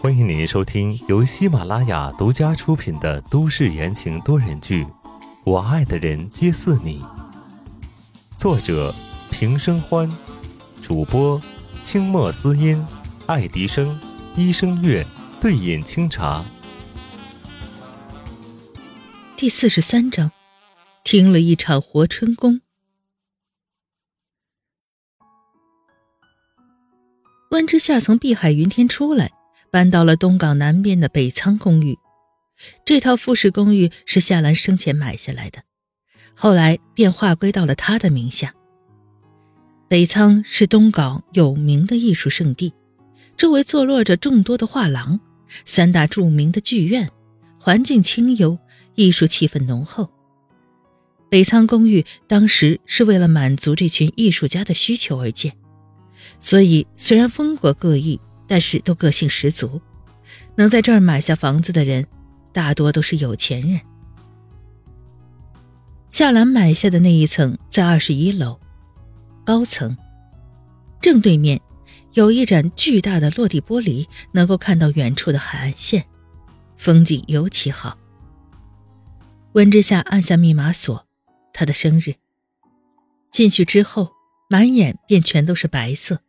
欢迎您收听由喜马拉雅独家出品的都市言情多人剧《我爱的人皆似你》，作者平生欢，主播清墨思音、爱迪生、一生月、对饮清茶。第四十三章，听了一场活春宫。温之夏从碧海云天出来。搬到了东港南边的北仓公寓，这套复式公寓是夏兰生前买下来的，后来便划归到了他的名下。北仓是东港有名的艺术圣地，周围坐落着众多的画廊、三大著名的剧院，环境清幽，艺术气氛浓厚。北仓公寓当时是为了满足这群艺术家的需求而建，所以虽然风格各异。但是都个性十足，能在这儿买下房子的人，大多都是有钱人。夏兰买下的那一层在二十一楼，高层，正对面有一盏巨大的落地玻璃，能够看到远处的海岸线，风景尤其好。温之夏按下密码锁，他的生日。进去之后，满眼便全都是白色。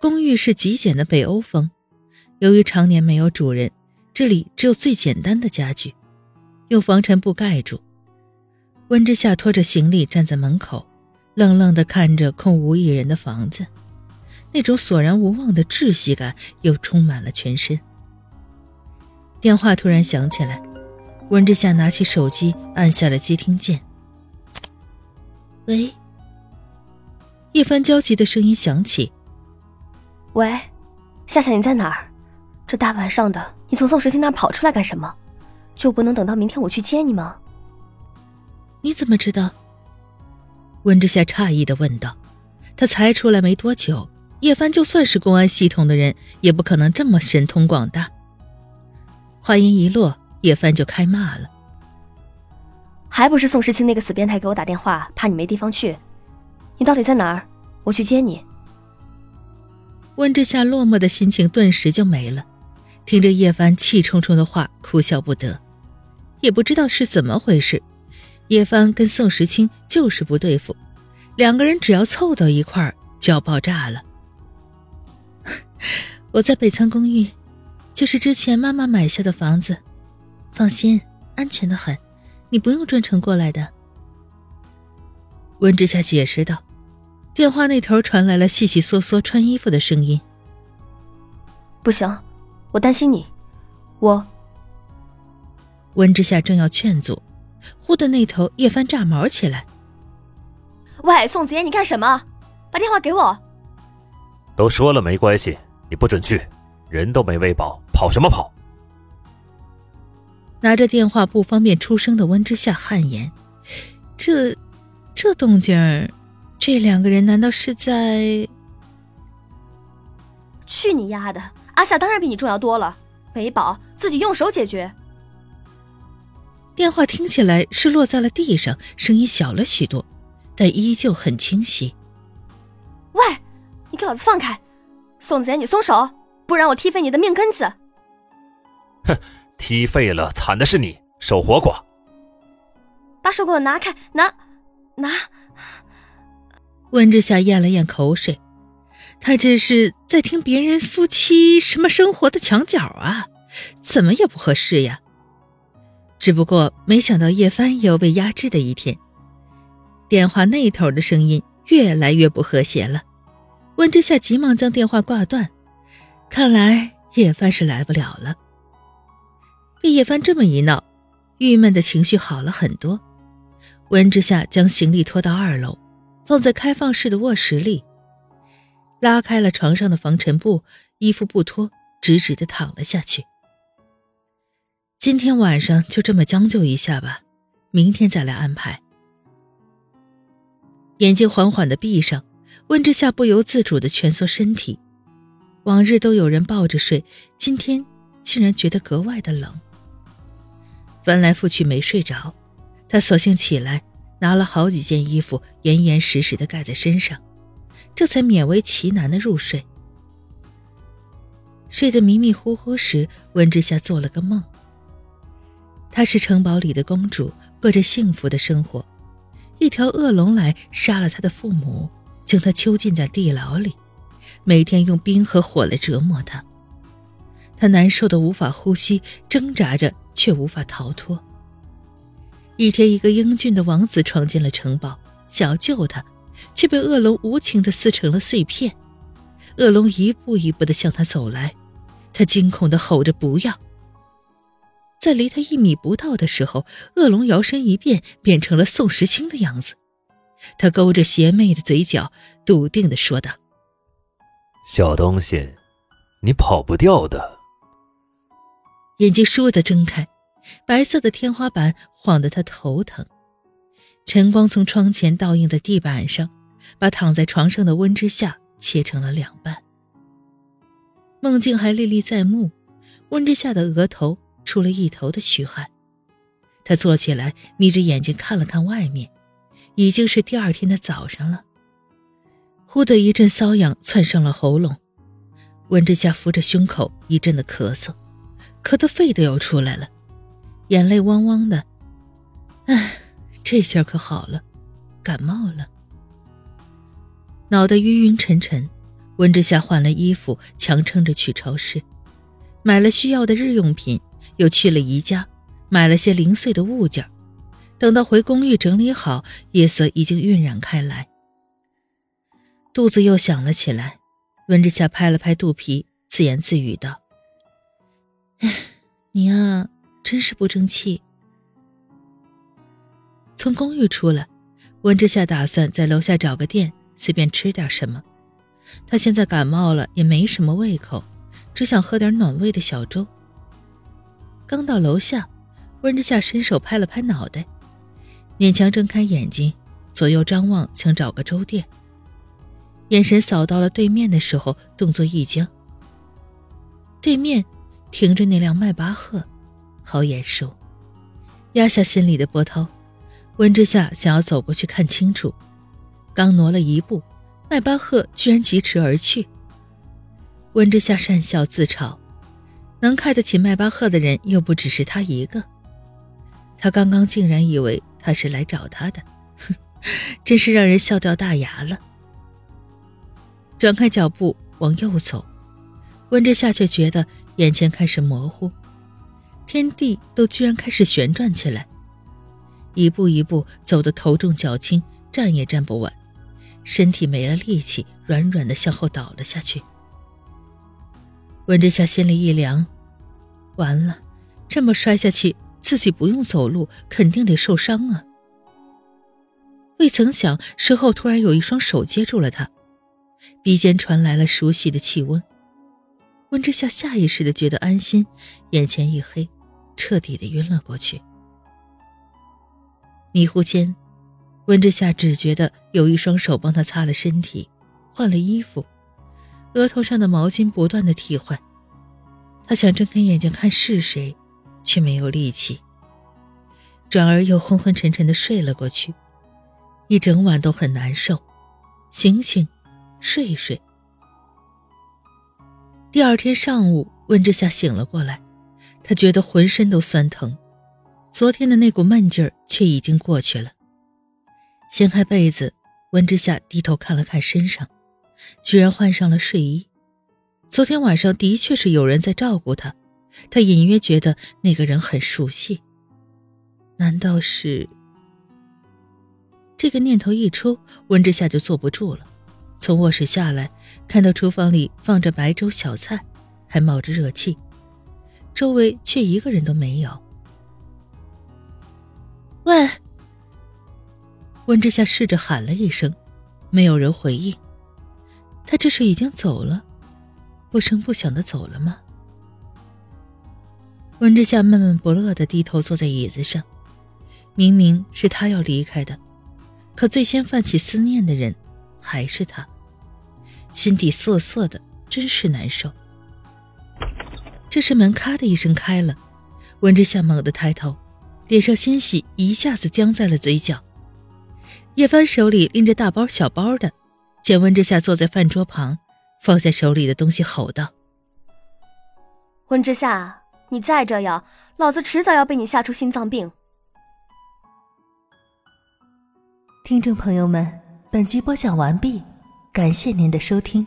公寓是极简的北欧风，由于常年没有主人，这里只有最简单的家具，用防尘布盖住。温之夏拖着行李站在门口，愣愣地看着空无一人的房子，那种索然无望的窒息感又充满了全身。电话突然响起来，温之夏拿起手机按下了接听键。喂，叶帆焦急的声音响起。喂，夏夏，你在哪儿？这大晚上的，你从宋时清那儿跑出来干什么？就不能等到明天我去接你吗？你怎么知道？温之夏诧异的问道。他才出来没多久，叶帆就算是公安系统的人，也不可能这么神通广大。话音一落，叶帆就开骂了：“还不是宋时清那个死变态给我打电话，怕你没地方去。你到底在哪儿？我去接你。”温之夏落寞的心情顿时就没了，听着叶帆气冲冲的话，哭笑不得。也不知道是怎么回事，叶帆跟宋时清就是不对付，两个人只要凑到一块儿就要爆炸了。我在北仓公寓，就是之前妈妈买下的房子，放心，安全的很，你不用专程过来的。温之夏解释道。电话那头传来了细细嗦嗦穿衣服的声音。不行，我担心你。我。温之夏正要劝阻，忽的那头叶帆炸毛起来：“喂，宋子言，你干什么？把电话给我。”都说了没关系，你不准去，人都没喂饱，跑什么跑？拿着电话不方便出声的温之夏汗颜：“这，这动静儿。”这两个人难道是在？去你丫的！阿夏当然比你重要多了，没宝自己用手解决。电话听起来是落在了地上，声音小了许多，但依旧很清晰。喂，你给老子放开！宋子言，你松手，不然我踢废你的命根子！哼，踢废了，惨的是你，守活寡。把手给我拿开，拿，拿。温之夏咽了咽口水，他这是在听别人夫妻什么生活的墙角啊，怎么也不合适呀。只不过没想到叶帆也有被压制的一天。电话那头的声音越来越不和谐了，温之夏急忙将电话挂断，看来叶帆是来不了了。被叶帆这么一闹，郁闷的情绪好了很多。温之夏将行李拖到二楼。放在开放式的卧室里，拉开了床上的防尘布，衣服不脱，直直的躺了下去。今天晚上就这么将就一下吧，明天再来安排。眼睛缓缓的闭上，温之夏不由自主的蜷缩身体。往日都有人抱着睡，今天竟然觉得格外的冷。翻来覆去没睡着，他索性起来。拿了好几件衣服，严严实实的盖在身上，这才勉为其难的入睡。睡得迷迷糊糊时，温之夏做了个梦。她是城堡里的公主，过着幸福的生活。一条恶龙来杀了她的父母，将她囚禁在地牢里，每天用冰和火来折磨她。她难受的无法呼吸，挣扎着却无法逃脱。一天，一个英俊的王子闯进了城堡，想要救他，却被恶龙无情的撕成了碎片。恶龙一步一步的向他走来。他惊恐的吼着：“不要！”在离他一米不到的时候，恶龙摇身一变，变成了宋时清的样子。他勾着邪魅的嘴角，笃定的说道：“小东西，你跑不掉的。”眼睛倏地睁开，白色的天花板晃得他头疼。晨光从窗前倒映在地板上，把躺在床上的温之夏切成了两半。梦境还历历在目，温之夏的额头出了一头的虚汗。他坐起来，眯着眼睛看了看外面，已经是第二天的早上了。忽的一阵瘙痒窜上了喉咙，温之夏扶着胸口一阵的咳嗽，咳得肺都要出来了，眼泪汪汪的。唉，这下可好了，感冒了，脑袋晕晕沉沉。温之夏换了衣服，强撑着去超市，买了需要的日用品，又去了宜家，买了些零碎的物件。等到回公寓整理好，夜色已经晕染开来，肚子又响了起来。温之夏拍了拍肚皮，自言自语道：“哎，你啊，真是不争气。”从公寓出来，温之夏打算在楼下找个店，随便吃点什么。他现在感冒了，也没什么胃口，只想喝点暖胃的小粥。刚到楼下，温之夏伸手拍了拍脑袋，勉强睁开眼睛，左右张望，想找个粥店。眼神扫到了对面的时候，动作一僵。对面停着那辆迈巴赫，好眼熟。压下心里的波涛，温之夏想要走过去看清楚，刚挪了一步。迈巴赫居然疾驰而去。温之夏讪笑自嘲，能开得起迈巴赫的人又不只是他一个。他刚刚竟然以为他是来找他的，哼，真是让人笑掉大牙了。转开脚步往右走，温之夏却觉得眼前开始模糊，天地都居然开始旋转起来，一步一步走得头重脚轻，站也站不稳。身体没了力气，软软的向后倒了下去。温之夏心里一凉，完了，这么摔下去，自己不用走路，肯定得受伤啊！未曾想，身后突然有一双手接住了他，鼻尖传来了熟悉的气温。温之夏下意识的觉得安心，眼前一黑，彻底的晕了过去。迷糊间。温之夏只觉得有一双手帮他擦了身体，换了衣服，额头上的毛巾不断的替换。他想睁开眼睛看是谁，却没有力气，转而又昏昏沉沉的睡了过去。一整晚都很难受，醒醒，睡一睡。第二天上午，温之夏醒了过来，他觉得浑身都酸疼，昨天的那股闷劲儿却已经过去了。掀开被子，温之夏低头看了看身上，居然换上了睡衣。昨天晚上的确是有人在照顾他，他隐约觉得那个人很熟悉。难道是？这个念头一出，温之夏就坐不住了，从卧室下来，看到厨房里放着白粥小菜，还冒着热气，周围却一个人都没有。喂。温之夏试着喊了一声，没有人回应。他这是已经走了，不声不响的走了吗？温之夏闷闷不乐的低头坐在椅子上，明明是他要离开的，可最先泛起思念的人还是他，心底涩涩的，真是难受。这时门咔的一声开了，温之夏猛地抬头，脸上欣喜一下子僵在了嘴角。叶帆手里拎着大包小包的，见温之夏坐在饭桌旁，放下手里的东西，吼道：“温之夏，你再这样，老子迟早要被你吓出心脏病。听众朋友们，本集播讲完毕，感谢您的收听。